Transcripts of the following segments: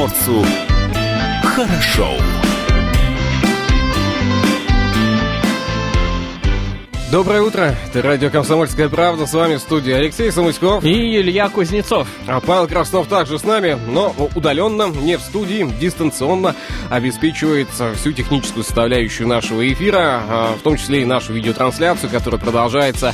комсомольцу хорошо. Доброе утро, это радио «Комсомольская правда», с вами в студии Алексей Самуськов и Илья Кузнецов. А Павел Краснов также с нами, но удаленно, не в студии, дистанционно обеспечивает всю техническую составляющую нашего эфира, а, в том числе и нашу видеотрансляцию, которая продолжается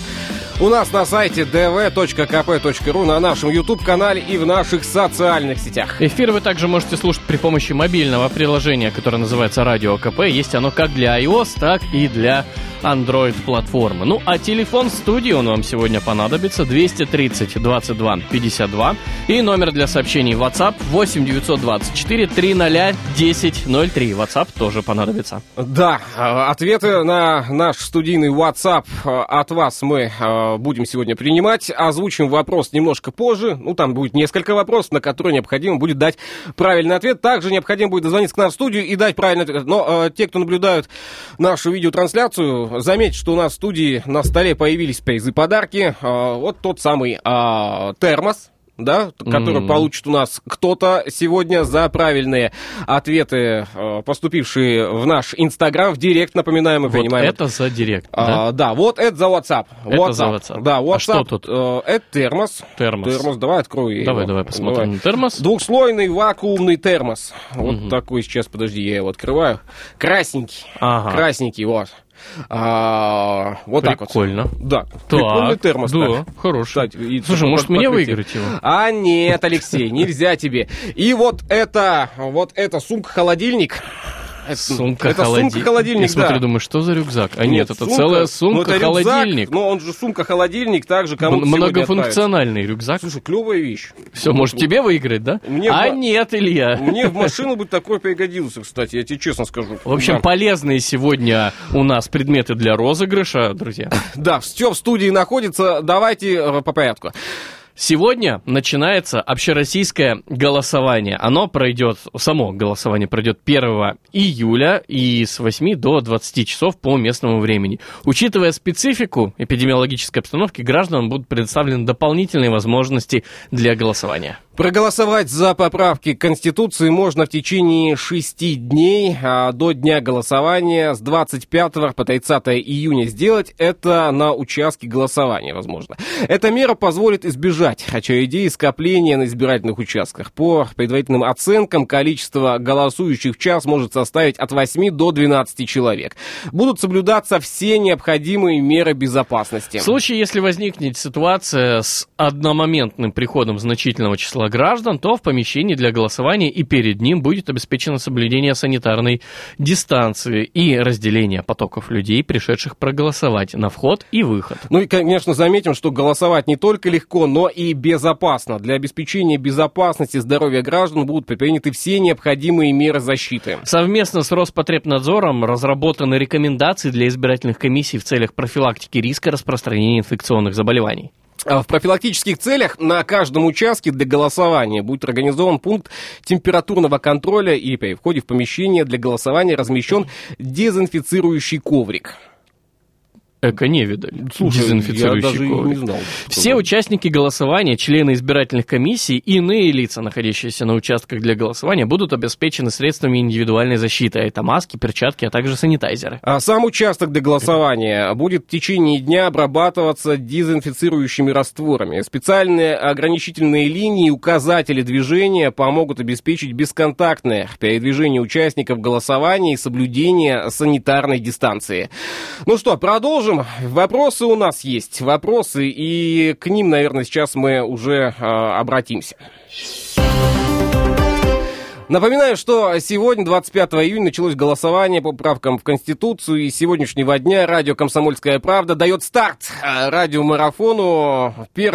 у нас на сайте dv.kp.ru, на нашем YouTube-канале и в наших социальных сетях. Эфир вы также можете слушать при помощи мобильного приложения, которое называется «Радио КП». Есть оно как для iOS, так и для Android-платформы. Ну, а телефон студии он вам сегодня понадобится 230 22 52 и номер для сообщений WhatsApp 8 924 300 1003. WhatsApp тоже понадобится. Да, а, ответы на наш студийный WhatsApp а, от вас мы а, будем сегодня принимать. Озвучим вопрос немножко позже. Ну, там будет несколько вопросов, на которые необходимо будет дать правильный ответ. Также необходимо будет дозвониться к нам в студию и дать правильный ответ. Но те, кто наблюдают нашу видеотрансляцию, заметить, что у нас в студии на столе появились призы подарки. А, вот тот самый а, термос, да, который mm. получит у нас кто-то сегодня за правильные ответы, э, поступившие в наш Инстаграм, в Директ, напоминаем, мы вот принимаем. это за Директ, а, да? Да, вот это за WhatsApp. Это WhatsApp. за WhatsApp. Да, WhatsApp. А что тут? Э, это термос. Термос. Термос, давай открой Давай, его. давай посмотрим давай. термос. Двухслойный вакуумный термос. Вот mm-hmm. такой сейчас, подожди, я его открываю. Красненький. Ага. Красненький, вот. А, вот Прикольно. так вот. Да. Так, Прикольный термос. Да, так. хороший. Кстати, и Слушай, может мне выиграть его? А нет, Алексей, нельзя тебе. И вот это, вот это сумка-холодильник. Сумка это холодильник. сумка холодильник, Я смотрю, да. думаю, что за рюкзак? А нет, нет это сумка, целая ну, сумка это холодильник. но он же сумка холодильник, также кому Многофункциональный рюкзак. Слушай, клевая вещь. Все, может тебе выиграть, да? Мне а в... нет, Илья. Мне в машину бы такой пригодился, кстати, я тебе честно скажу. В общем, да. полезные сегодня у нас предметы для розыгрыша, друзья. Да, все в студии находится. Давайте э, по порядку. Сегодня начинается общероссийское голосование. Оно пройдет, само голосование пройдет 1 июля и с 8 до 20 часов по местному времени. Учитывая специфику эпидемиологической обстановки, гражданам будут предоставлены дополнительные возможности для голосования. Проголосовать за поправки к Конституции можно в течение шести дней а до дня голосования с 25 по 30 июня. Сделать это на участке голосования, возможно. Эта мера позволит избежать очередей скопления на избирательных участках. По предварительным оценкам, количество голосующих в час может составить от 8 до 12 человек. Будут соблюдаться все необходимые меры безопасности. В случае, если возникнет ситуация с одномоментным приходом значительного числа граждан, то в помещении для голосования и перед ним будет обеспечено соблюдение санитарной дистанции и разделение потоков людей, пришедших проголосовать на вход и выход. Ну и, конечно, заметим, что голосовать не только легко, но и безопасно. Для обеспечения безопасности здоровья граждан будут предприняты все необходимые меры защиты. Совместно с Роспотребнадзором разработаны рекомендации для избирательных комиссий в целях профилактики риска распространения инфекционных заболеваний. А в профилактических целях на каждом участке для голосования будет организован пункт температурного контроля и при входе в помещение для голосования размещен дезинфицирующий коврик. Эко не видали. Слушай, даже коврик. не знал. Все участники голосования, члены избирательных комиссий и иные лица, находящиеся на участках для голосования, будут обеспечены средствами индивидуальной защиты. Это маски, перчатки, а также санитайзеры. А сам участок для голосования будет в течение дня обрабатываться дезинфицирующими растворами. Специальные ограничительные линии и указатели движения помогут обеспечить бесконтактное передвижение участников голосования и соблюдение санитарной дистанции. Ну что, продолжим. Вопросы у нас есть. Вопросы, и к ним, наверное, сейчас мы уже э, обратимся. Напоминаю, что сегодня, 25 июня, началось голосование по правкам в Конституцию, и с сегодняшнего дня радио «Комсомольская правда» дает старт радиомарафону 1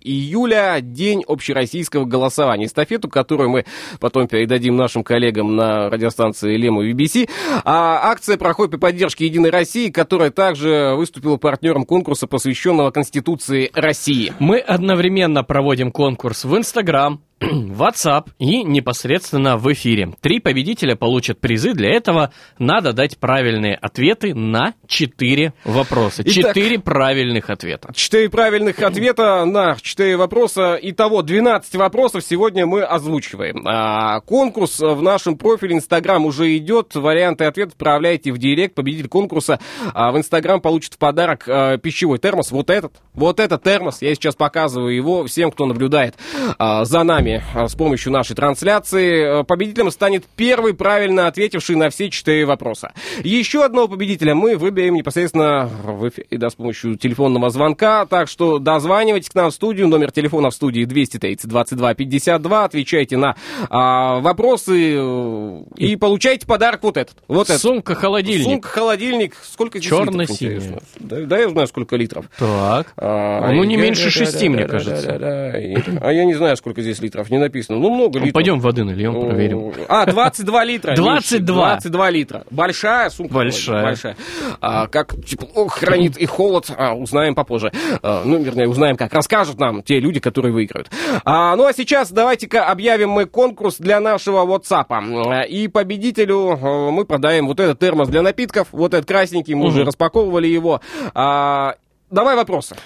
июля, день общероссийского голосования. Эстафету, которую мы потом передадим нашим коллегам на радиостанции Лему и BBC. А акция проходит при поддержке «Единой России», которая также выступила партнером конкурса, посвященного Конституции России. Мы одновременно проводим конкурс в Инстаграм, WhatsApp и непосредственно в эфире. Три победителя получат призы. Для этого надо дать правильные ответы на четыре вопроса. Итак, Четыре правильных ответа. Четыре правильных ответа на четыре вопроса. Итого 12 вопросов сегодня мы озвучиваем. А, конкурс в нашем профиле Инстаграм уже идет. Варианты ответов отправляйте в директ. Победитель конкурса а, в Инстаграм получит в подарок а, пищевой термос. Вот этот. Вот этот термос. Я сейчас показываю его всем, кто наблюдает а, за нами а, с помощью нашей трансляции. А, Победителем станет первый правильно ответивший на все четыре вопроса. Еще одного победителя мы выберем непосредственно в эфире, да, с помощью телефонного звонка. Так что дозванивайтесь к нам в студию. Номер телефона в студии 230 22 52. Отвечайте на а, вопросы э, и получайте подарок вот этот. Вот. Сумка-холодильник. Сумка-холодильник. Сколько здесь интересно? Да, да, я знаю, сколько литров. Так. А, Ну, не меньше шести, мне кажется. А я не знаю, сколько здесь литров. Не написано. Ну, много литров. Пойдем воды нальем, проверим. А, 22 литра. 22. 22 литра. Большая сумка. Большая. Большая. А, как тепло хранит и холод, а, узнаем попозже. А, ну, вернее, узнаем как. Расскажут нам те люди, которые выиграют. А, ну, а сейчас давайте-ка объявим мы конкурс для нашего WhatsApp. А, И победителю мы продаем вот этот термос для напитков. Вот этот красненький, мы уже распаковывали его. А, давай вопросы.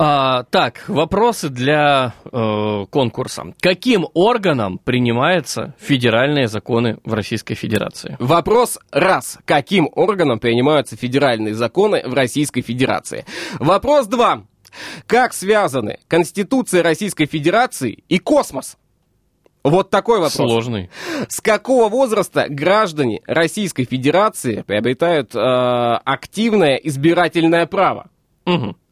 А, так, вопросы для э, конкурса. Каким органом принимаются федеральные законы в Российской Федерации? Вопрос раз. Каким органом принимаются федеральные законы в Российской Федерации? Вопрос два. Как связаны Конституция Российской Федерации и космос? Вот такой вопрос. Сложный. С какого возраста граждане Российской Федерации приобретают э, активное избирательное право?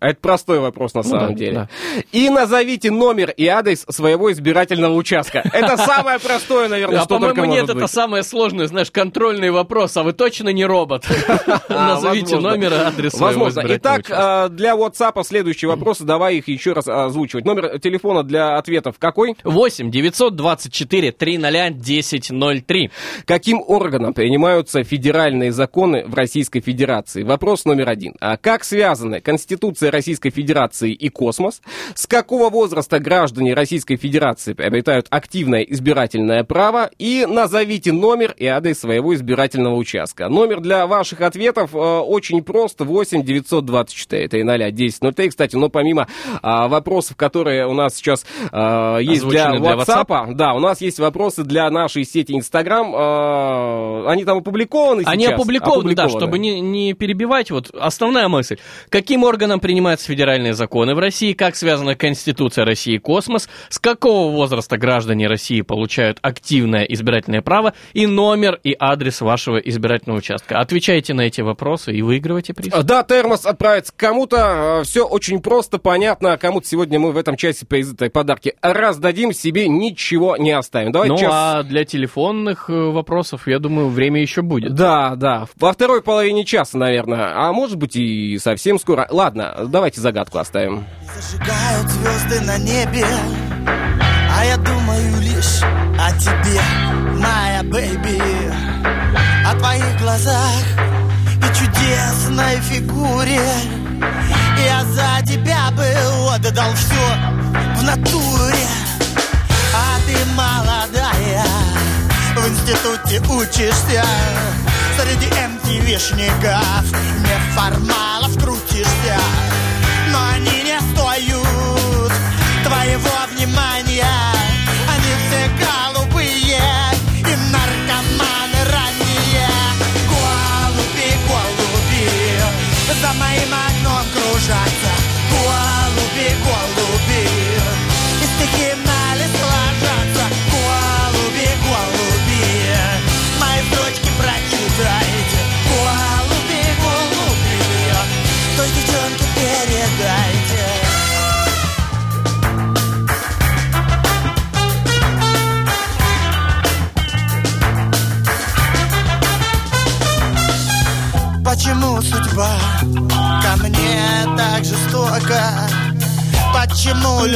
Мгм. Это простой вопрос на Ну самом да, деле. да. И назовите номер и адрес своего избирательного участка. Это самое простое, наверное, А что только по-моему, нет, может это быть. самое сложное, знаешь, контрольный вопрос, а вы точно не робот? А, Назовите номер и адрес своего Возможно. Итак, а, для WhatsApp следующие вопросы. Давай их еще раз озвучивать. Номер телефона для ответов какой? 8 924 300 1003. Каким органом принимаются федеральные законы в Российской Федерации? Вопрос номер один. А как связаны Конституция Российской Федерации и космос? С какого возраста граждане Российской Федерации приобретают активное избирательное право? И назовите номер и адрес своего избирательного участка. Номер для ваших ответов э, очень прост. 8 924 300 1003. Кстати, но помимо а, вопросов, которые у нас сейчас а, есть для Озвучены для WhatsApp, да, у нас есть вопросы для нашей сети Instagram. э, Они там опубликованы Они сейчас? опубликованы, да, чтобы не, не перебивать. Вот основная мысль. Каким органом принимаются федеральные законы в России? Как связана Конституция России и космос? С какого возраста граждане России получают активное избирательное право? И номер и адрес вашего избирательного участка. Отвечайте на эти вопросы и выигрывайте приз. Э, Да, термос отправится кому-то. Все очень просто, понятно. Кому-то сегодня мы в этом часе призы подарки раздадим, себе ничего не оставим. Давайте Ну, сейчас... а для телефонных э, вопросов, я думаю, время еще будет. Да, да. Во второй половине часа, наверное. А может быть и совсем скоро. Ладно, давайте загадку оставим. Зажигают звезды на небе А я думаю лишь о тебе, моя бэйби. О твоих глазах и чудесной фигуре. Я за тебя бы отдал все в натуре. А ты молодая, в институте учишься. Среди MTV-шников неформалов крутишься your mind.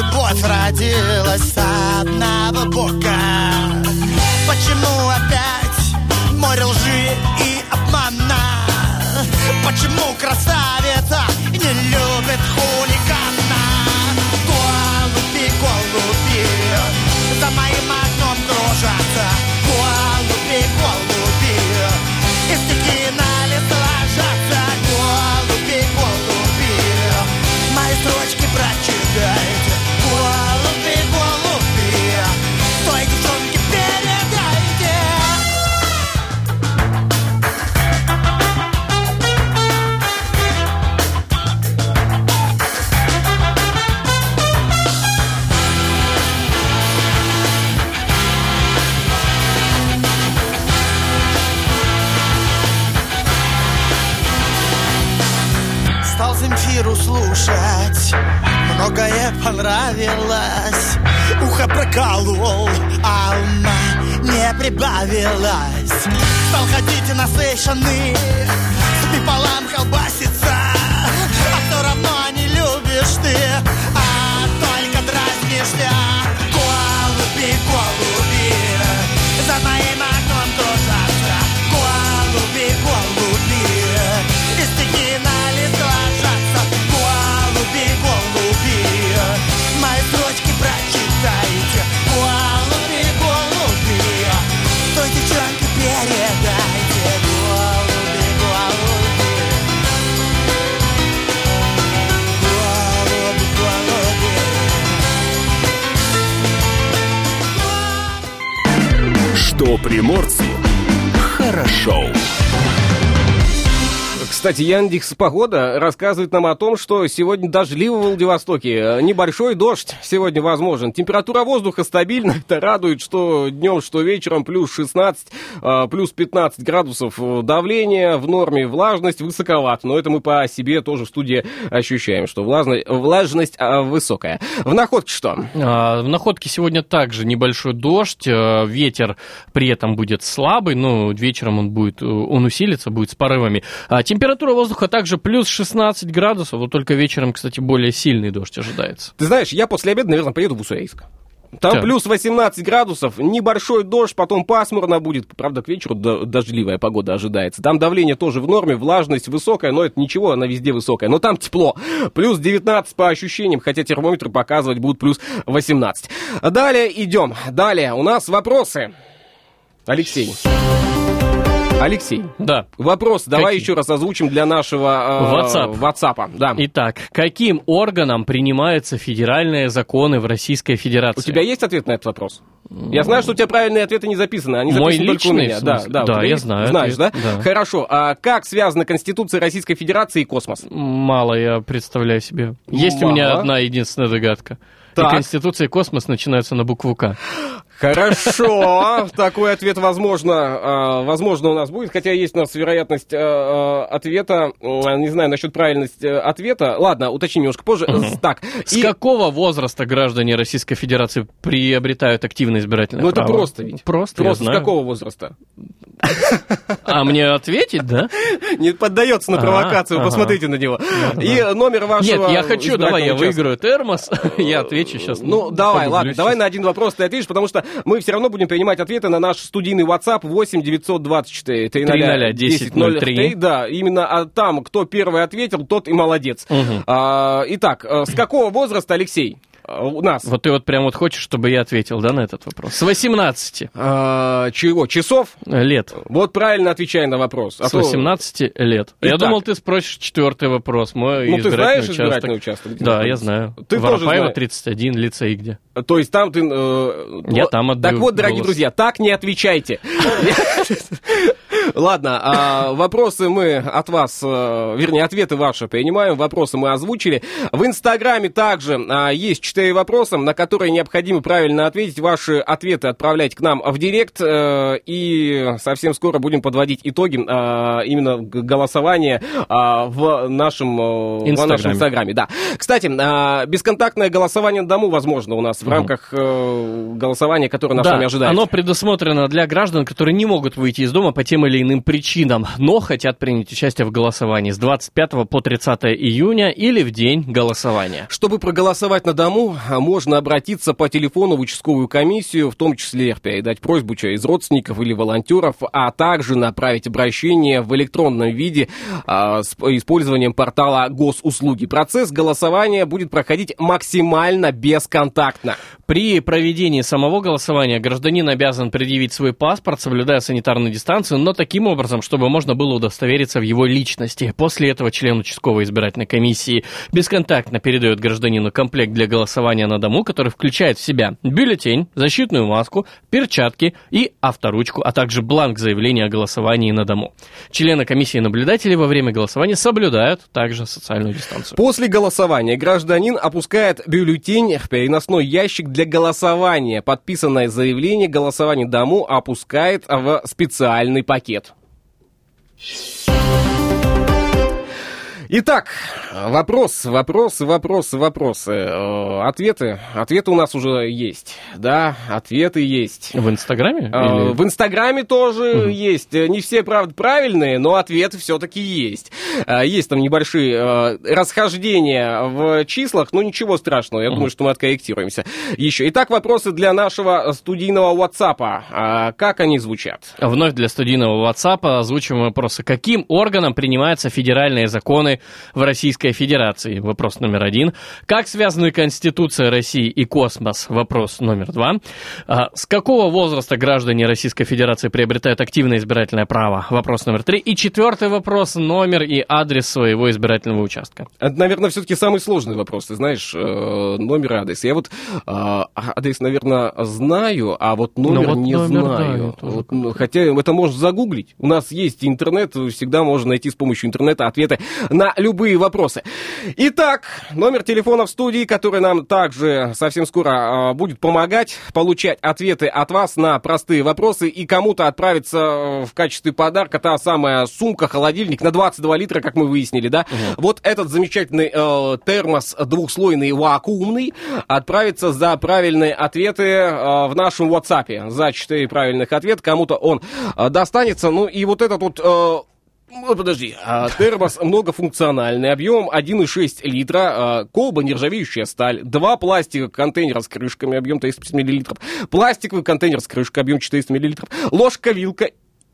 Любовь родилась одного бока? Послушать Многое понравилось Ухо проколол, а ума не прибавилось Стал ходить насыщенный С пополам колбасится. А все равно не любишь ты А только дразнишься Голуби, голуби приморцу хорошо. Кстати, Яндекс Погода рассказывает нам о том, что сегодня дождливо в Владивостоке. Небольшой дождь сегодня возможен. Температура воздуха стабильна. Это радует, что днем, что вечером плюс 16, а, плюс 15 градусов давления в норме. Влажность высоковата. Но это мы по себе тоже в студии ощущаем, что влажность, влажность высокая. В находке что? А, В находке сегодня также небольшой дождь, э, ветер при этом будет слабый, но вечером он будет, э, он усилится, будет с порывами. Температура воздуха также плюс 16 градусов, вот только вечером, кстати, более сильный дождь ожидается. Ты знаешь, я после обеда, наверное, поеду в Уссурийск. Там Так. плюс 18 градусов, небольшой дождь, потом пасмурно будет. Правда, к вечеру до- дождливая погода ожидается. Там давление тоже в норме, влажность высокая, но это ничего, она везде высокая. Но там тепло. Плюс 19 по ощущениям, хотя термометры показывать будут плюс 18. Далее идем. Далее у нас вопросы. Алексей. Алексей, Да. вопрос давай Какие? еще раз озвучим для нашего э, WhatsApp. WhatsApp. Да. Итак, каким органом принимаются федеральные законы в Российской Федерации? У тебя есть ответ на этот вопрос? Я знаю, что у тебя правильные ответы не записаны, они Мой записаны только у меня. в Да, да, Да, я есть? знаю Знаешь, да? ответ, да. Хорошо. А как связана Конституция Российской Федерации и космос? Мало я представляю себе. Есть у меня Мало? одна единственная догадка. Так. И Конституция и космос начинаются на букву К. Хорошо, такой ответ возможно, а, возможно у нас будет, хотя есть у нас вероятность а, а, ответа, не знаю насчет правильности э, ответа. Ладно, уточним немножко позже. Так, С и- какого возраста граждане Российской Федерации приобретают активное избирательное ну это право? просто ведь. Просто, Просто с какого возраста? А мне ответить, да? Не поддается на провокацию, посмотрите на него. И номер вашего Нет, я хочу, давай, я выиграю термос, я отвечу сейчас. Ну, давай, ладно, давай на один вопрос ты ответишь, потому что мы все равно будем принимать ответы на наш студийный WhatsApp 8 924 300 300 1003. Да, именно а, там, кто первый ответил, тот и молодец. Мгм. А, итак, э, с какого возраста, Алексей, у нас? Вот ты вот прям вот хочешь, чтобы я ответил, да, на этот вопрос? С 18 А, чего, часов? лет. Вот правильно отвечай на вопрос. А С то- 18 лет. Я Итак. думал, ты спросишь четвертый вопрос. Мой Ну, ты знаешь избирательный избирательный участок. участок? Да, я знаю. Ты тоже Воропаева, знаешь. 31, лицей где? То есть там ты... э, Я там отдаю Так вот, дорогие голос. друзья, так не отвечайте. Ладно, а, вопросы мы от вас, э, вернее, ответы ваши принимаем, вопросы мы озвучили. В Инстаграме также а, есть четыре вопроса, на которые необходимо правильно ответить. Ваши ответы отправлять к нам в директ, э, и совсем скоро будем подводить итоги а, именно голосования а, в нашем, э, в нашем Инстаграме. Инстаграме. Да. Кстати, а, бесконтактное голосование на дому возможно у нас в рамках э, голосования, которое нас с вами ожидает. оно предусмотрено для граждан, которые не могут выйти из дома по тем или иным причинам, но хотят принять участие в голосовании с 25 по 30 июня или в день голосования. Чтобы проголосовать на дому, а, можно обратиться по телефону в участковую комиссию, в том числе передать просьбу через родственников или волонтеров, а также направить обращение в электронном виде а, с использованием портала госуслуги. Процесс голосования будет проходить максимально бесконтактно. При проведении самого голосования гражданин обязан предъявить свой паспорт, соблюдая санитарную дистанцию, но таким образом, чтобы можно было удостовериться в его личности. После этого член участковой избирательной комиссии бесконтактно передает гражданину комплект для голосования на дому, который включает в себя бюллетень, защитную маску, перчатки и авторучку, а также бланк заявления о голосовании на дому. Члены комиссии и наблюдатели во время голосования соблюдают также социальную дистанцию. После голосования гражданин опускает бюллетень в переносной ящик для голосования. Подписанное заявление голосования дому опускает в специальный пакет. Thank Итак, вопрос, вопросы, вопросы, вопросы. Э, Ответы, ответы у нас уже есть, да, ответы есть. В Инстаграме? Э, Или- В Инстаграме тоже есть. Э, Не все, правда, правильные, но ответы все-таки есть. Э, Есть там небольшие э, расхождения в числах, но ничего страшного. Я думаю, что мы откорректируемся еще. Итак, вопросы для нашего студийного WhatsApp. А Как они звучат? Вновь для студийного WhatsApp озвучиваем вопросы. Каким органом принимаются федеральные законы в Российской Федерации? Вопрос номер один. Как связаны Конституция России и космос? Вопрос номер два. А, С какого возраста граждане Российской Федерации приобретают активное избирательное право? Вопрос номер три. И четвертый вопрос. Номер и адрес своего избирательного участка. Это, наверное, все-таки самый сложный вопрос. Ты знаешь, э, номер и адрес. Я вот э, адрес, наверное, знаю, а вот номер вот не номер, да, знаю. тоже Вот, ну, хотя это можно загуглить. У нас есть интернет, всегда можно найти с помощью интернета ответы на любые вопросы. Итак, номер телефона в студии, который нам также совсем скоро э, будет помогать получать ответы от вас на простые вопросы и кому-то отправиться э, в качестве подарка та самая сумка, холодильник на 22 литра, как мы выяснили, да? Вот этот замечательный э, термос двухслойный вакуумный отправится за правильные ответы э, в нашем WhatsApp. За 4 правильных ответа кому-то он э, достанется. Ну и вот этот вот... э, подожди, а, термос многофункциональный, объем 1,6 литра, а, колба нержавеющая сталь, два пластика контейнера с крышками, объем 350 миллилитров, пластиковый контейнер с крышкой, объем 400 миллилитров, ложка, вилка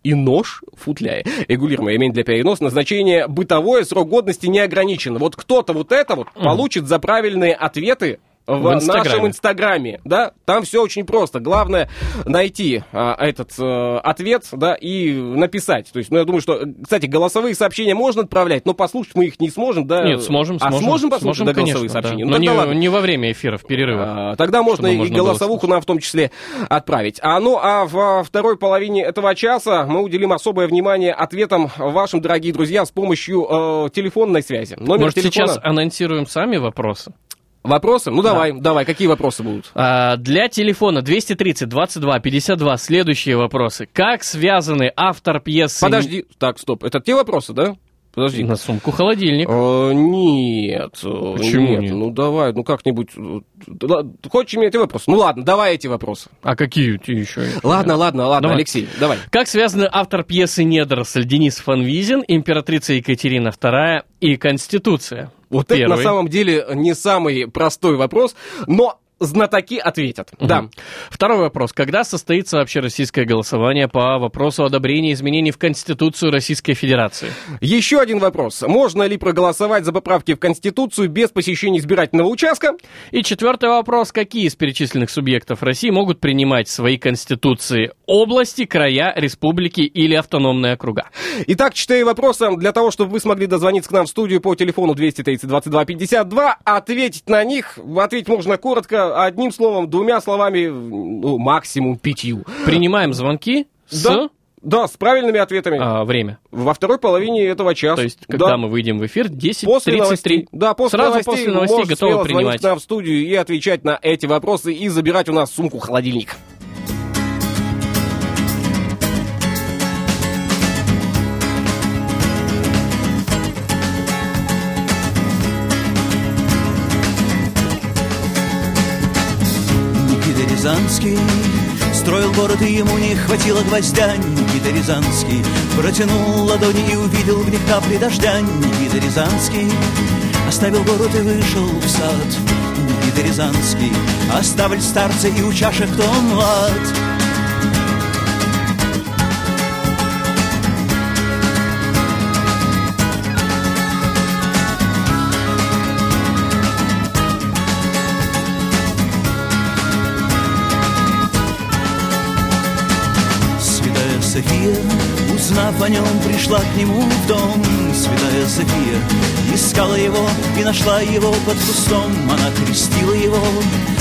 и нож в футляре. Регулируемое имение для переноса. Назначение бытовое, срок годности не ограничен. Вот кто-то вот это вот получит за правильные ответы в, В Инстаграме. нашем инстаграме, да, там все очень просто. Главное найти а, этот э, ответ, да, и написать. То есть, ну, я думаю, что, кстати, голосовые сообщения можно отправлять, но послушать мы их не сможем, да. Нет, сможем, А сможем. сможем послушать, Сможем, да, голосовые конечно, да. сообщения? Но Ну, не, ладно. не во время эфира, в перерывах. А, Тогда можно и можно голосовуху нам в том числе отправить. А ну а во второй половине этого часа мы уделим особое внимание ответам вашим, дорогие друзья, с помощью э, телефонной связи. Номер Может, телефона. сейчас анонсируем сами вопросы? Вопросы? Ну давай, давай, какие вопросы будут? А, Для телефона 230 22 52 следующие вопросы. Как связаны автор пьесы... Подожди, так, стоп, это те вопросы, да? Подожди. На сумку холодильник. Э, нет. э, Почему нет? нет? Ну давай, ну как-нибудь. э, Хочешь мне эти вопросы? Ну ладно, давай эти вопросы. А какие у тебя еще? Ладно, ладно, ладно, Давай. Алексей, давай. Как связаны автор пьесы «Недоросль» Денис Фанвизин, императрица Екатерина II и Конституция? Вот это Первый. на самом деле не самый простой вопрос, но знатоки ответят. Да. Мгм. Второй вопрос. Когда состоится вообще российское голосование по вопросу одобрения изменений в Конституцию Российской Федерации? Еще один вопрос. Можно ли проголосовать за поправки в Конституцию без посещения избирательного участка? И четвертый вопрос. Какие из перечисленных субъектов России могут принимать свои конституции? Области, края, республики или автономные округа? Итак, четыре вопроса для того, чтобы вы смогли дозвониться к нам в студию по телефону 230 22 52, ответить на них. Ответить можно коротко, одним словом, двумя словами, ну, максимум пятью. Принимаем звонки с... Да, да, с правильными ответами. а, время. Во второй половине этого часа. То есть, когда Да. мы выйдем в эфир, 10.33. После новостей. Да, после Сразу новостей после новостей готовы принимать. нам в студию и отвечать на эти вопросы и забирать у нас сумку-холодильник. Рязанский. Строил город, и ему не хватило гвоздя. Никита Рязанский Протянул ладони и увидел в них капли дождя. Никита Рязанский Оставил город и вышел в сад. Никита Рязанский Оставль старца и у чашек кто млад София, узнав о нем, пришла к нему в дом. Святая София искала его и нашла его под кустом. Она крестила его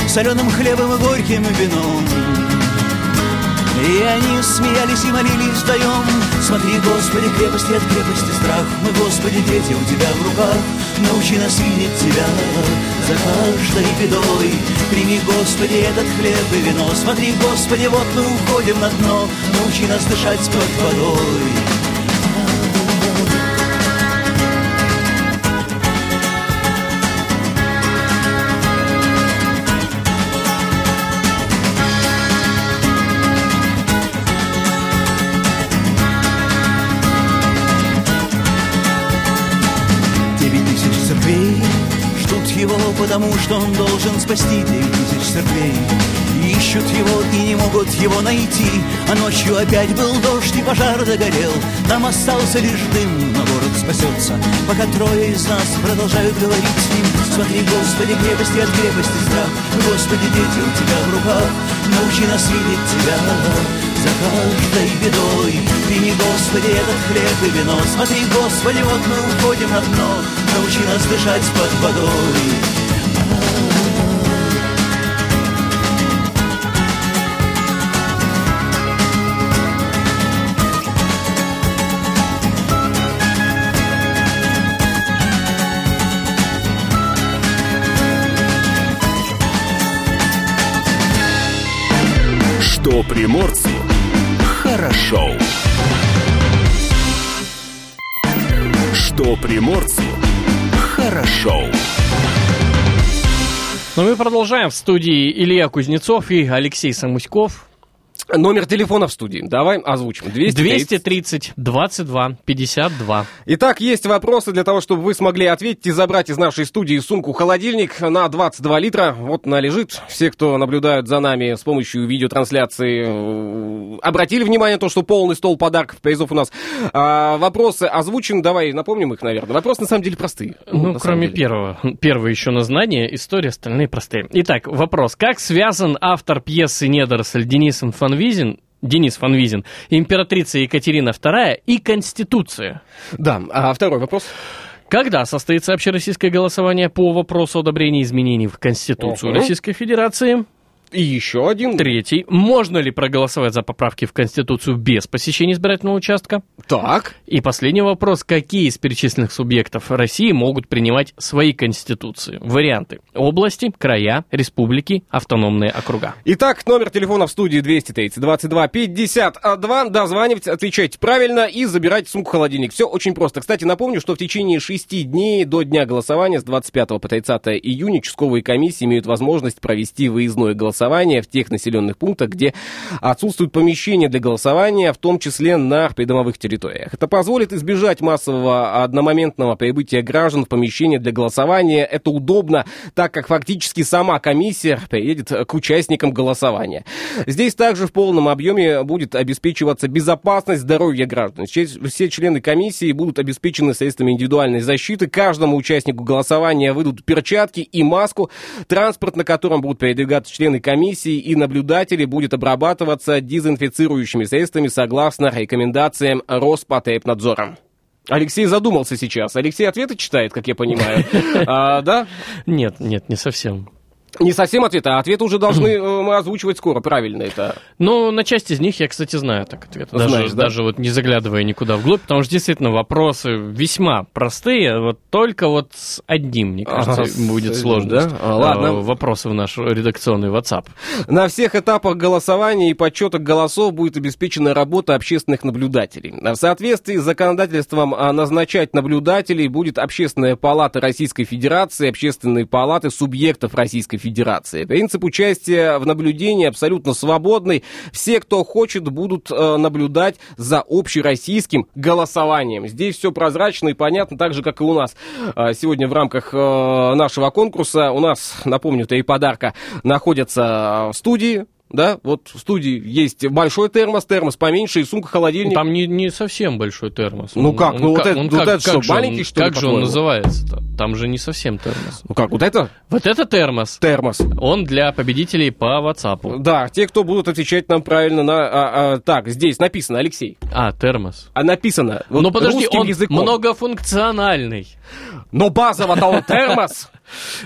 соленым хлебом и горьким вином. И они смеялись и молились вдвоем Смотри, Господи, крепости от крепости страх Мы, Господи, дети у Тебя в руках Научи нас видеть Тебя за каждой бедой Прими, Господи, этот хлеб и вино. Смотри, Господи, вот мы уходим на дно. Научи нас дышать под водой потому, что он должен спасти девять тысяч церквей. Ищут его и не могут его найти, а ночью опять был дождь и пожар догорел. Там остался лишь дым, но город спасется, пока трое из нас продолжают говорить с ним. Смотри, Господи, крепости от крепости страх, Господи, дети у тебя в руках, научи нас видеть тебя за каждой бедой. Прими, Господи, этот хлеб и вино. Смотри, Господи, вот мы уходим на дно. Научи нас дышать под водой. Что приморцу Приморцу хорошо. Но мы продолжаем в студии Илья Кузнецов и Алексей Самуськов. Номер телефона в студии. Давай озвучим. 230. 230 22 52. Итак, есть вопросы для того, чтобы вы смогли ответить и забрать из нашей студии сумку-холодильник на 22 литра. Вот она лежит. Все, кто наблюдают за нами с помощью видеотрансляции, э, обратили внимание на то, что полный стол подарков, призов у нас. А, вопросы озвучим. Давай напомним их, наверное. Вопросы на самом деле простые. Ну, на кроме первого. Первый еще на знание, история, остальные простые. Итак, вопрос. Как связан автор пьесы «Недоросль» Денис Фанвизин Денис Фанвизин, императрица Екатерина II и Конституция. Да, а второй вопрос. Когда состоится общероссийское голосование по вопросу одобрения изменений в Конституцию Ого. Российской Федерации? И еще один. Третий. Можно ли проголосовать за поправки в Конституцию без посещения избирательного участка? Так. И последний вопрос. Какие из перечисленных субъектов России могут принимать свои конституции? Варианты. Области, края, республики, автономные округа. Итак, номер телефона в студии 230 22 52. Дозванивайте, отвечайте правильно и забирайте сумку-холодильник. Все очень просто. Кстати, напомню, что в течение 6 дней до дня голосования с 25 по 30 июня участковые комиссии имеют возможность провести выездное голосование в тех населенных пунктах, где отсутствуют помещения для голосования, в том числе на придомовых территориях. Это позволит избежать массового одномоментного прибытия граждан в помещение для голосования. Это удобно, так как фактически сама комиссия приедет к участникам голосования. Здесь также в полном объеме будет обеспечиваться безопасность здоровья граждан. Все члены комиссии будут обеспечены средствами индивидуальной защиты. Каждому участнику голосования выдадут перчатки и маску. Транспорт, на котором будут передвигаться члены комиссии и наблюдатели, будет обрабатываться дезинфицирующими средствами согласно рекомендациям Роспотребнадзора. Алексей задумался сейчас. Алексей ответы читает, как я понимаю. А, да? Нет, нет, не совсем. Не совсем ответы, а ответы уже должны э, мы озвучивать скоро, правильно это. Ну, на часть из них я, кстати, знаю так ответ. Даже, Знаешь, да? даже вот не заглядывая никуда вглубь, потому что действительно вопросы весьма простые, вот только вот с одним, мне кажется, Ага, будет сложность. да? А, ладно. Э, Вопросы в наш редакционный WhatsApp. На всех этапах голосования и подсчета голосов будет обеспечена работа общественных наблюдателей. В соответствии с законодательством а, назначать наблюдателей будет Общественная палата Российской Федерации, общественные палаты субъектов Российской Федерации. Принцип участия в наблюдении абсолютно свободный. Все, кто хочет, будут э, наблюдать за общероссийским голосованием. Здесь все прозрачно и понятно, так же, как и у нас. А, Сегодня в рамках э, нашего конкурса у нас, напомню, три подарка находятся в студии. Да, вот в студии есть большой термос, термос поменьше и сумка-холодильник. Там не, не совсем большой термос. Ну Он- как? он Ну вот как- это- он вот как- это что, как он- маленький, что ли, Как же он называется-то? Там же не совсем термос. Ну как, вот это Вот это термос. термос. Он для победителей по WhatsApp. Да, те, кто будут отвечать нам правильно на... а, а, так, здесь написано, Алексей. А, термос. А написано вот Но подожди, русским он языком. многофункциональный. Но базово-то он термос.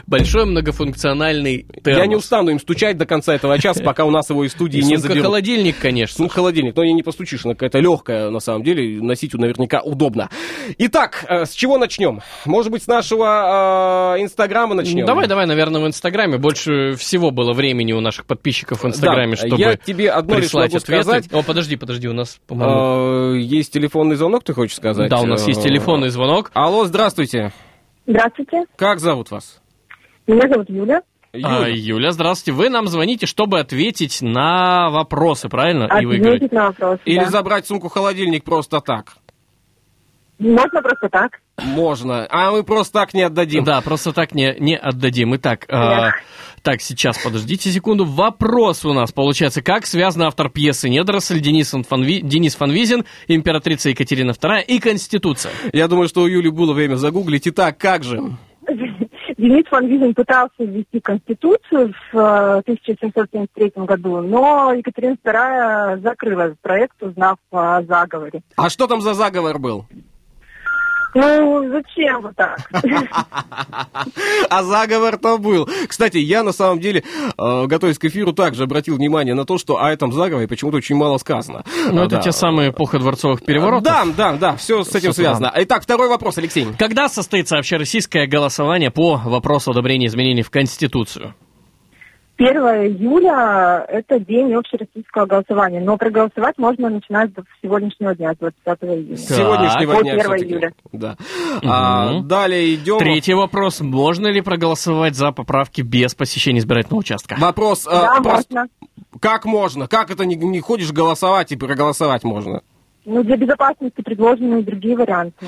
Большой многофункциональный термос. Я не устану им стучать до конца этого часа, пока у нас его из студии не заберут. холодильник, конечно. Ну, холодильник, но не постучишь, она какая-то легкая, на самом деле, носить наверняка удобно. Итак, э, с чего начнем? Может быть, с нашего э, Инстаграма начнем? Давай, давай, наверное, в Инстаграме. Больше всего было времени у наших подписчиков в Инстаграме, Да, чтобы я тебе одно лишь прислать могу ответы. сказать. О, подожди, подожди, у нас, по-моему... Э, Есть телефонный звонок, ты хочешь сказать? Да, у нас есть телефонный звонок. Алло, здравствуйте. Здравствуйте, Как зовут вас? меня зовут Юля. А, Юля. Юля, здравствуйте. Вы нам звоните, чтобы ответить на вопросы, правильно? И выиграть. Ответить на вопрос. Или да. забрать сумку-холодильник просто так? Можно просто так. Можно. А мы просто так не отдадим. Да, просто так не, не отдадим. Итак, э, так, сейчас, подождите секунду. Вопрос у нас получается. Как связан автор пьесы «Недоросль» Денис Фанви... Денис Фанвизин, императрица Екатерина II и Конституция? Я думаю, что у Юли было время загуглить. Итак, как же? Денис Фан Визин пытался ввести Конституцию в э, 1773 году, но Екатерина II закрыла этот проект, узнав о заговоре. А что там за заговор был? Ну, зачем вот так? А заговор-то был. Кстати, я на самом деле, э, готовясь к эфиру, также обратил внимание на то, что о этом заговоре почему-то очень мало сказано. Ну, А, это те самые эпоха дворцовых переворотов. Да, да, да, все с этим связано. Итак, второй вопрос, Алексей. Когда состоится общероссийское голосование по вопросу одобрения изменений в Конституцию? 1 июля – это день общероссийского голосования, но проголосовать можно начинать с сегодняшнего дня, с 20 июня. С сегодняшнего По дня 1 всё-таки. июля. Да. А, далее идем. Третий вопрос. Можно ли проголосовать за поправки без посещения избирательного участка? Вопрос. э, Да, просто- можно. Как можно? Как это не, не ходишь голосовать и проголосовать можно? Ну, для безопасности предложены и другие варианты.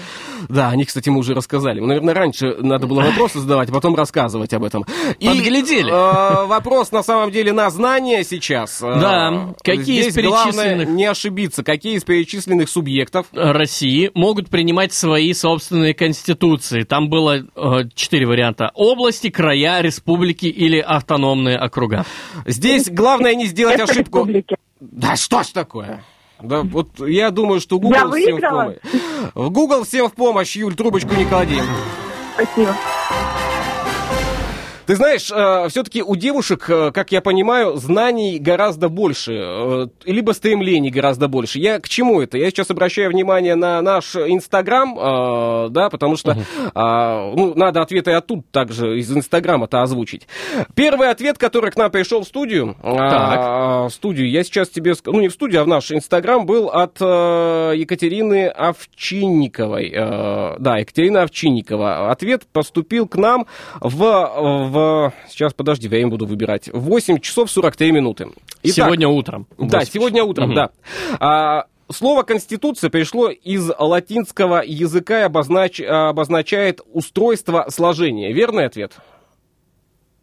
Да, о них, кстати, мы уже рассказали. Ну, Наверное, раньше надо было вопросы задавать, а потом рассказывать об этом. И, Подглядели. э, вопрос, на самом деле, на знания сейчас. Э, Да. Какие из Здесь главное перечисленных- не ошибиться. Какие из перечисленных субъектов? России могут принимать свои собственные конституции. Там было э, четыре варианта. Области, края, республики или автономные округа. Здесь главное не сделать ошибку. республики. Да что ж такое? Да вот я думаю, что Google Я всем в выиграла? помощь. В Google всем в помощь, Юль, трубочку не клади. Спасибо. Ты знаешь, все-таки у девушек, э, как я понимаю, знаний гораздо больше, э, либо стремлений гораздо больше. Я к чему это? Я сейчас обращаю внимание на наш Инстаграм, э, да, потому что а, ну, надо ответы оттуда также из Инстаграма-то озвучить. Первый ответ, который к нам пришел в студию, а, в студию, я сейчас тебе, ну не в студию, а в наш Инстаграм, был от э, Екатерины Овчинниковой. Э, Да, Екатерина Овчинникова. Ответ поступил к нам в, в... Сейчас, подожди, я им буду выбирать. В 8 часов 43 минуты. Итак, Сегодня утром. Да, Восемь. сегодня утром, Мгм. да. А, Слово «конституция» пришло из латинского языка и обознач- обозначает устройство сложения. Верный ответ?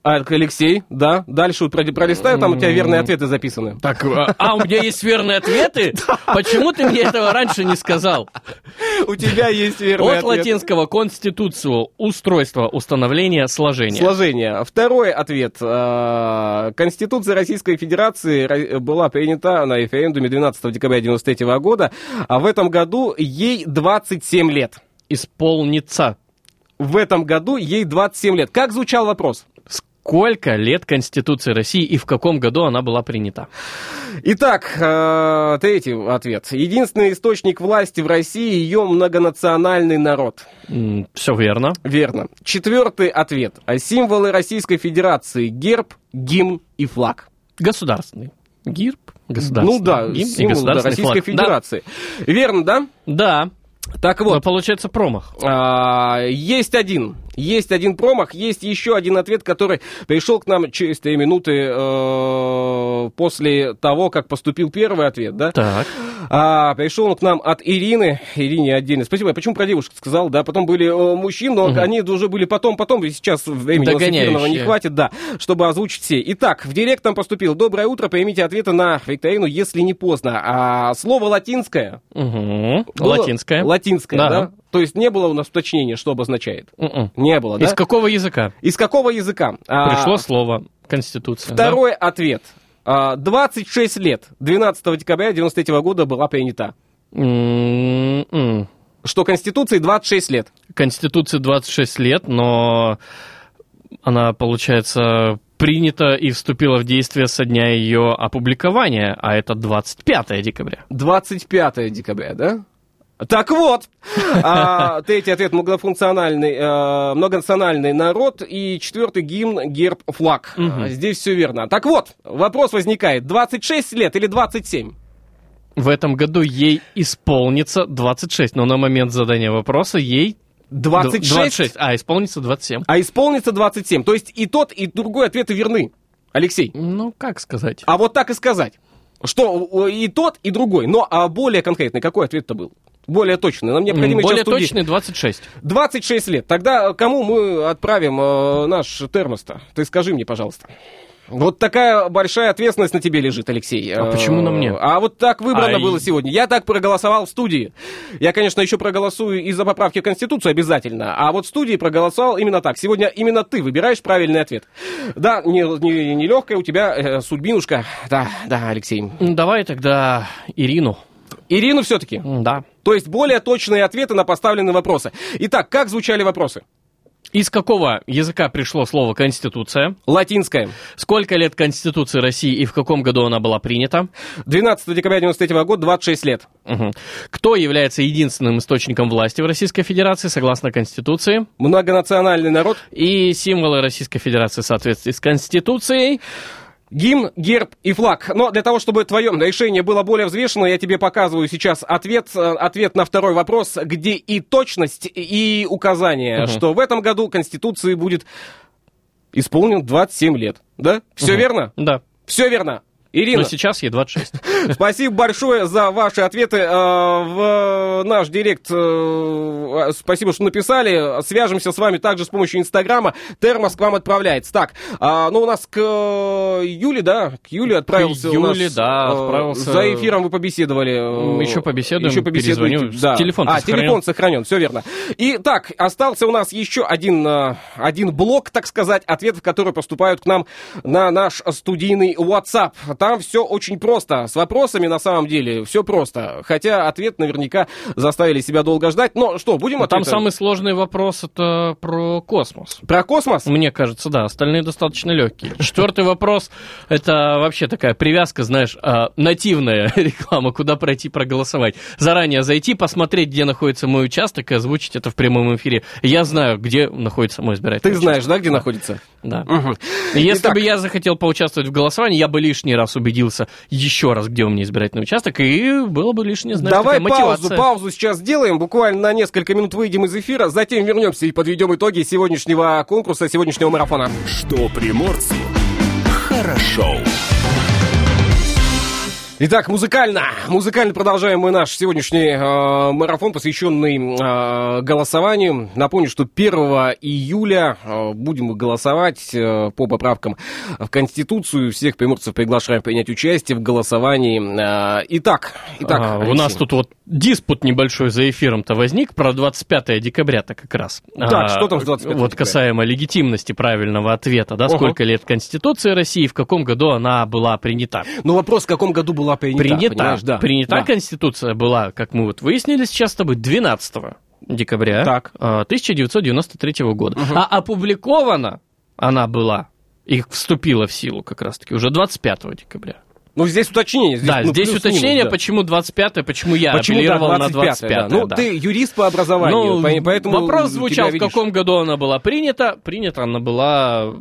А, Алексей, да. Дальше вот пролистаю, там у тебя верные ответы записаны. Так, а, а, у меня есть верные ответы? Почему ты мне этого раньше не сказал? У тебя есть верный От ответ. латинского конституцию устройство, установление, сложение. Сложение. Второй ответ. А, Конституция Российской Федерации ра- была принята на референдуме 12 декабря 1993 года, а в этом году ей 27 лет. Исполнится. В этом году ей 27 лет. Как звучал вопрос? Сколько лет Конституции России и в каком году она была принята? Итак, э, третий ответ. Единственный источник власти в России ее многонациональный народ. Все верно. Верно. Четвертый ответ. Символы Российской Федерации. Герб, гимн и флаг. Государственный. Гирб, государственный. Ну да, гимн и символ да, государственный Российской флаг. Федерации. Верно, да? Да, да. Так Но вот, получается промах. а, есть один. Есть один промах, есть еще один ответ, который пришел к нам через три минуты э, после того, как поступил первый ответ, да? Так. А, пришел он к нам от Ирины. Ирине отдельно. Спасибо. Я почему про девушек сказал, да? Потом были э, мужчин, но они уже были потом, потом. И сейчас времени эфирного не хватит, да, чтобы озвучить все. Итак, в директ нам поступил. Доброе утро. Примите ответы на викторину, если не поздно. А, слово латинское. Угу. было- Латинское. Латинское, Да. да. То есть не было у нас уточнения, что обозначает. Мгм. Не было, да? Из какого языка? Из какого языка? А, Пришло слово Конституция. да? Второй ответ. А, 26 лет. 12 декабря 93 года была принята. М-м-м. Что Конституции 26 лет. Конституции 26 лет, но она, получается, принята и вступила в действие со дня ее опубликования, а это 25 декабря. 25 декабря, да? Так вот, а, третий ответ многофункциональный, э, многонациональный народ и четвертый гимн, герб, флаг. А, Здесь все верно. Так вот, вопрос возникает: 26 лет или 27? В этом году ей исполнится 26, но на момент задания вопроса ей 26, 26, а исполнится 27. а исполнится 27. То есть и тот, и другой ответы верны. Алексей. Ну, как сказать? А вот так и сказать. Что и тот, и другой. Но а более конкретный, какой ответ-то был? Более точный. Нам необходимо Более точный 26. 26 лет. Тогда кому мы отправим э, наш термос-то? Ты скажи мне, пожалуйста. Вот такая большая ответственность на тебе лежит, Алексей. А почему на мне? А вот так выбрано Ай. было сегодня. Я так проголосовал в студии. Я, конечно, еще проголосую и за поправки в Конституцию обязательно. А вот в студии проголосовал именно так. Сегодня именно ты выбираешь правильный ответ. Да, не, не, не легкая у тебя э, судьбинушка. Да, да, Алексей. М, Давай тогда Ирину. Ирину все-таки. Да. То есть более точные ответы на поставленные вопросы. Итак, как звучали вопросы? Из какого языка пришло слово «конституция»? Латинская. Сколько лет Конституции России и в каком году она была принята? 12 декабря 93 года, 26 лет. Мгм. Кто является единственным источником власти в Российской Федерации согласно Конституции? Многонациональный народ. И символы Российской Федерации в соответствии с Конституцией. Гимн, герб и флаг. Но для того, чтобы твое решение было более взвешено, я тебе показываю сейчас ответ, э, ответ на второй вопрос, где и точность, и указание, что в этом году Конституции будет исполнен 27 лет. Да? Все верно? Да. Все верно. Ирина, Но сейчас ей 26. спасибо большое за ваши ответы э, в наш директ. э, Спасибо, что написали. Свяжемся с вами также с помощью Инстаграма. Термос к вам отправляется. Так, а, ну у нас к э, Юле, да, к Юле отправился. у Юле, да, э, отправился. За эфиром вы побеседовали. э, Еще побеседуем, Еще перезвоню. Да. Телефон-то а, сохранен. телефон сохранен, все верно. И так, остался у нас еще один, э, один блок, так сказать, ответов, которые поступают к нам на наш студийный WhatsApp. Там все очень просто. С вопросами на самом деле все просто. Хотя ответ наверняка заставили себя долго ждать. Но что, будем Но Там самый сложный вопрос это про космос. Про космос? Мне кажется, да, остальные достаточно легкие. Четвертый вопрос это вообще такая привязка, знаешь, а, нативная реклама, куда пройти проголосовать. Заранее зайти, посмотреть, где находится мой участок и озвучить это в прямом эфире. Я знаю, где находится мой избирательный Ты знаешь, да, где находится? Да. И Если Итак. бы я захотел поучаствовать в голосовании, я бы лишний раз убедился еще раз, где у меня избирательный участок, и было бы лишнее, знаешь, Давай такая паузу, мотивация. паузу сейчас сделаем, буквально на несколько минут выйдем из эфира, затем вернемся и подведем итоги сегодняшнего конкурса, сегодняшнего марафона. Что приморцу хорошо. Итак, музыкально. Музыкально продолжаем мы наш сегодняшний э, марафон, посвященный э, голосованию. Напомню, что 1 июля э, будем голосовать э, по поправкам в Конституцию. Всех приморцев приглашаем принять участие в голосовании. Э, итак, итак А, у нас тут вот диспут небольшой за эфиром-то возник про 25 декабря-то как раз. Так, А, что там с 25 Вот декабря? касаемо легитимности правильного ответа, да, Ого. сколько лет Конституции России, в каком году она была принята. Ну, вопрос, в каком году была принята, принята, понимаешь, да. принята Да. Конституция была, как мы вот выяснили сейчас с тобой, 12 декабря Так. а, 1993 года. А опубликована она была и вступила в силу как раз-таки уже 25 декабря. Ну, здесь уточнение. Здесь, да, ну, здесь уточнение, да. почему 25 почему я Почему, да, апеллировал на 25-е, 25 да. Ну, да. ты юрист по образованию, Ну, по- поэтому вопрос звучал, в видишь, каком году она была принята. Принята она была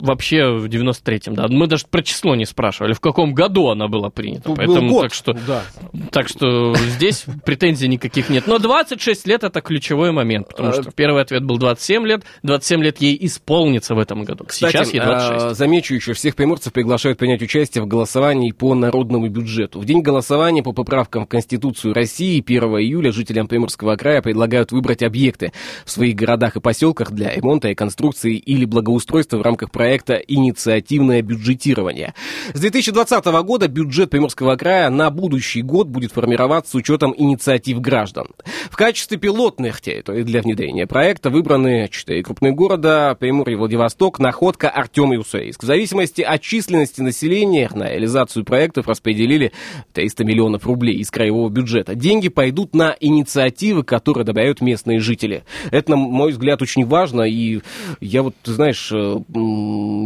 вообще в 93-м, да. Мы даже про число не спрашивали, в каком году она была принята. Был Поэтому год, так что, да. так что здесь претензий никаких нет. Но 26 лет это ключевой момент, потому А, что первый ответ был 27 лет, 27 лет ей исполнится в этом году. Кстати, Сейчас ей 26. а, замечу еще, всех приморцев приглашают принять участие в голосовании по народному бюджету. В день голосования по поправкам в Конституцию России 1 июля жителям Приморского края предлагают выбрать объекты в своих городах и поселках для ремонта и конструкции или благоустройства в рамках проекта «Инициативное бюджетирование». С 2020 года бюджет Приморского края на будущий год будет формироваться с учетом инициатив граждан. В качестве пилотных территорий для внедрения проекта выбраны четыре крупных города Приморье, Владивосток, Находка, Артем и Уссурийск. В зависимости от численности населения на реализацию проектов распределили 300 миллионов рублей из краевого бюджета. Деньги пойдут на инициативы, которые добавляют местные жители. Это, на мой взгляд, очень важно, и я вот, ты знаешь, э,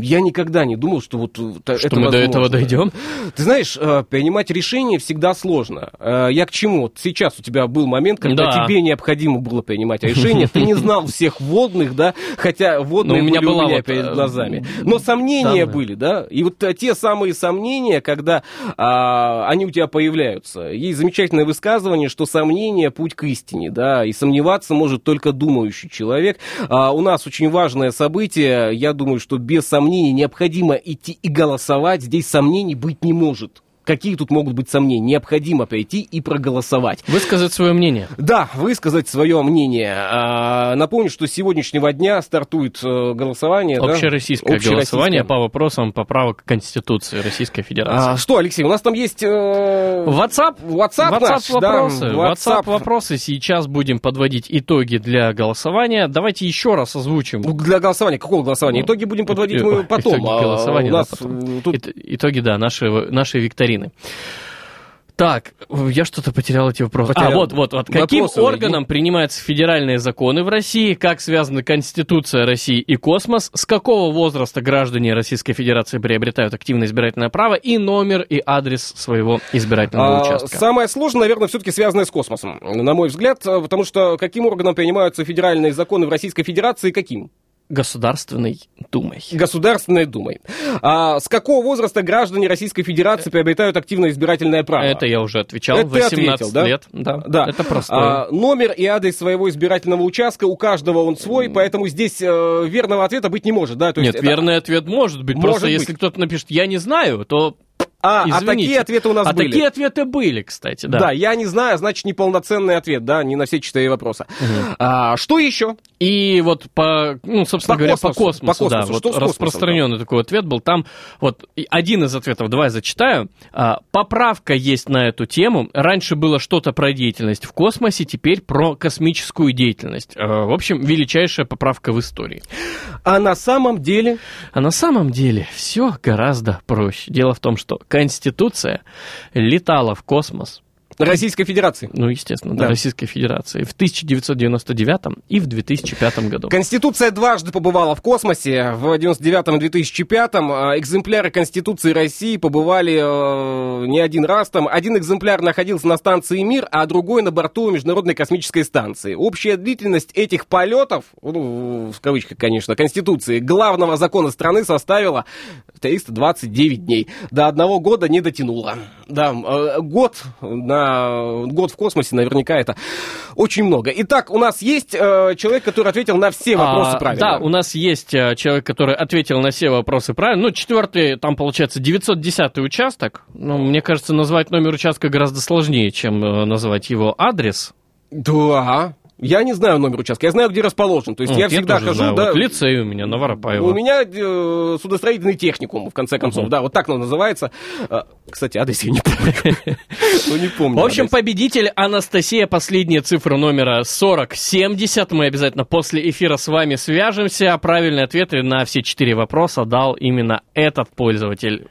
я никогда не думал, что вот э, Что это мы до возможно. этого дойдем? Ты знаешь, э, принимать решения всегда сложно. Я к чему? Вот сейчас у тебя был момент, когда Да. тебе необходимо было принимать решение, ты не знал всех водных, да, хотя водные Ну, у меня были у меня перед глазами. Но сомнения были, да, и вот те самые сомнения, когда а, они у тебя появляются. Есть замечательное высказывание, что сомнение – путь к истине, да, и сомневаться может только думающий человек. А, у нас очень важное событие, я думаю, что без сомнений необходимо идти и голосовать, здесь сомнений быть не может. Какие тут могут быть сомнения? Необходимо пойти и проголосовать. Высказать свое мнение. Да, высказать свое мнение. А, напомню, что с сегодняшнего дня стартует э, голосование. да? Общероссийское Общероссийское. голосование по вопросам поправок Конституции Российской Федерации. А, что, Алексей, у нас там есть... э, WhatsApp, WhatsApp наш, да, вопросы. WhatsApp. WhatsApp вопросы. Сейчас будем подводить итоги для голосования. Давайте еще раз озвучим. Ну, Для голосования. Какого голосования? Ну, Итоги будем подводить мы потом. итоги А, голосования, у да, нас потом. э, тут Ит- Итоги, да, нашей викторины. Так, я что-то потерял эти вопросы. А, Потерял. вот, вот, вот. Каким Вопросы органом принимаются федеральные законы в России? Как связаны Конституция России и космос? С какого возраста граждане Российской Федерации приобретают активное избирательное право? И номер и адрес своего избирательного А, участка. Самое сложное, наверное, все-таки связанное с космосом, на мой взгляд, э, потому что каким органом принимаются федеральные законы в Российской Федерации, каким? Государственной Думой. Государственной Думой. А с какого возраста граждане Российской Федерации приобретают активное избирательное право? Это я уже отвечал. Это ты 18 ответил, да? лет. Да. Да. Это простое. А, номер и адрес своего избирательного участка у каждого он свой, поэтому здесь э, верного ответа быть не может, да? То есть Нет, это- верный ответ может быть. Может Просто быть. если кто-то напишет «я не знаю», то А, а такие ответы у нас а были. такие ответы были, кстати, да. Да. я не знаю, значит, неполноценный ответ, да, не на все четыре вопроса. А, что еще? И вот по, ну, собственно По говоря, космосу, по космосу, по да, космосу. вот Что космосом распространенный такой ответ был. Там вот один из ответов, давай зачитаю. А, поправка есть на эту тему. Раньше было что-то про деятельность в космосе, теперь про космическую деятельность. А, в общем, величайшая поправка в истории. А на самом деле... А на самом деле все гораздо проще. Дело в том, что Конституция летала в космос, Российской Федерации. ну, естественно, да, Да. Российской Федерации, в 1999 и в 2005 году. Конституция дважды побывала в космосе, в 99 и 2005. А, Экземпляры Конституции России побывали э, не один раз там. Один экземпляр находился на станции «Мир», а другой на борту Международной космической станции. Общая длительность этих полетов, ну, в кавычках, конечно, Конституции, главного закона страны составила 329 дней. До одного года не дотянула. Да, э, год на год в космосе наверняка это очень много. Итак, у нас есть э, человек, который ответил на все вопросы А, правильно. Да, у нас есть э, человек, который ответил на все вопросы правильно. Ну, четвертый, там получается 910 участок. Ну, мне кажется, назвать номер участка гораздо сложнее, чем э, назвать его адрес. Да. Я не знаю номер участка, я знаю, где расположен. То есть Ну, я всегда хожу, знаю. да. Вот лицей у меня, Новоропаево. У меня э, судостроительный техникум, в конце концов, Мгм. да, вот так оно называется. Э, Кстати, адрес я не помню. Ну, не помню. В общем, победитель Анастасия, последняя цифра номера 4070. Мы обязательно после эфира с вами свяжемся. Правильные ответы на все четыре вопроса дал именно этот пользователь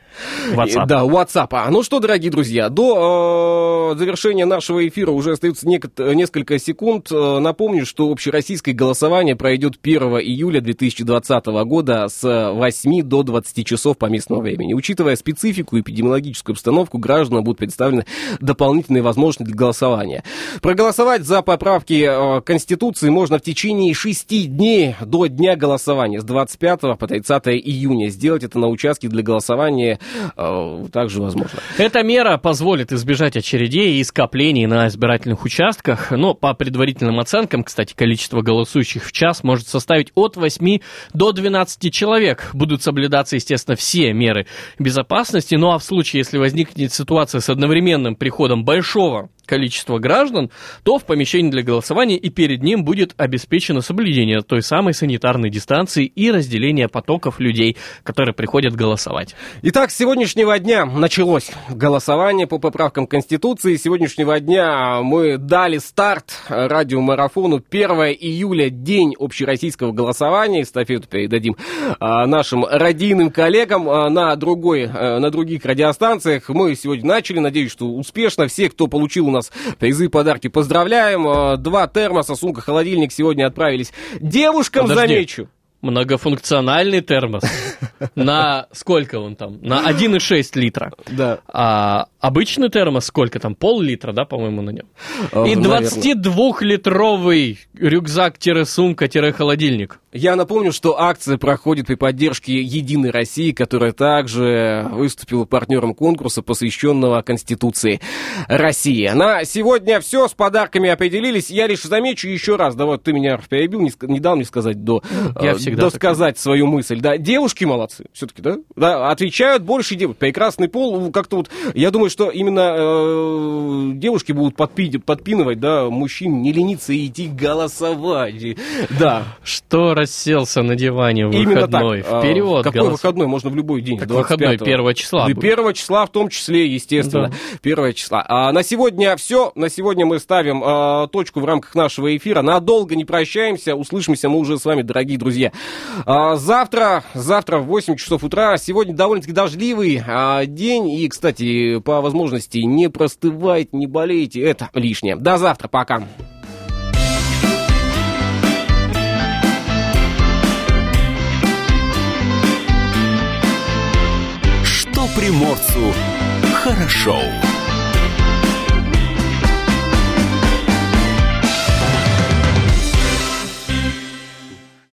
WhatsApp. Да, WhatsApp. А, Ну что, дорогие друзья, до э, завершения нашего эфира уже остается несколько секунд. Э, Напомню, что общероссийское голосование пройдет 1 июля 2020 года с 8 до 20 часов по местному времени. Учитывая специфику и эпидемиологическую обстановку, гражданам будут представлены дополнительные возможности для голосования. Проголосовать за поправки э, Конституции можно в течение 6 дней до дня голосования с 25 по 30 июня. Сделать это на участке для голосования э, также возможно. Эта мера позволит избежать очередей и скоплений на избирательных участках, но по предварительным оценкам, кстати, количество голосующих в час может составить от 8 до 12 человек. Будут соблюдаться, естественно, все меры безопасности, ну а в случае, если возникнет ситуация с одновременным приходом большого количества граждан, то в помещении для голосования и перед ним будет обеспечено соблюдение той самой санитарной дистанции и разделение потоков людей, которые приходят голосовать. Итак, с сегодняшнего дня началось голосование по поправкам Конституции. С сегодняшнего дня мы дали старт радиомарафону 1 июля, день общероссийского голосования. Эстафету передадим а, нашим радийным коллегам а, на, другой, а, на других радиостанциях. Мы сегодня начали, надеюсь, что успешно. Все, кто получил нас призы подарки, поздравляем. А, Два термоса, сумка, холодильник сегодня отправились девушкам, Подожди. замечу. Многофункциональный термос. На сколько он там? На 1,6 литра. Да. А, обычный термос сколько там? Пол-литра, да, по-моему, на нем? Э, И наверное. 22-литровый рюкзак-сумка-холодильник. Я напомню, что акция проходит при поддержке Единой России, которая также выступила партнером конкурса, посвященного Конституции России. На сегодня все, с подарками определились. Я лишь замечу еще раз, да вот ты меня перебил, не, не дал мне сказать до, Я э, всегда досказать свою мысль. Да, девушки молодцы, все-таки, да? да? Отвечают больше девушек. Прекрасный пол, как-то вот, я думаю, что именно э, девушки будут подпи- подпинывать, да, мужчин не лениться и идти голосовать. Да, Что расселся на диване в Именно выходной? так. Вперед, Какой голос- выходной? Можно в любой день. Так 25-го. выходной, первого числа Да, первого числа в том числе, естественно. Первого числа. А на сегодня все. На сегодня мы ставим а, точку в рамках нашего эфира. Надолго не прощаемся. Услышимся мы уже с вами, дорогие друзья. А, завтра, завтра в 8 часов утра. Сегодня довольно-таки дождливый а, день. И, кстати, по возможности не простывайте, не болейте. Это лишнее. До завтра. Пока. Что приморцу хорошо.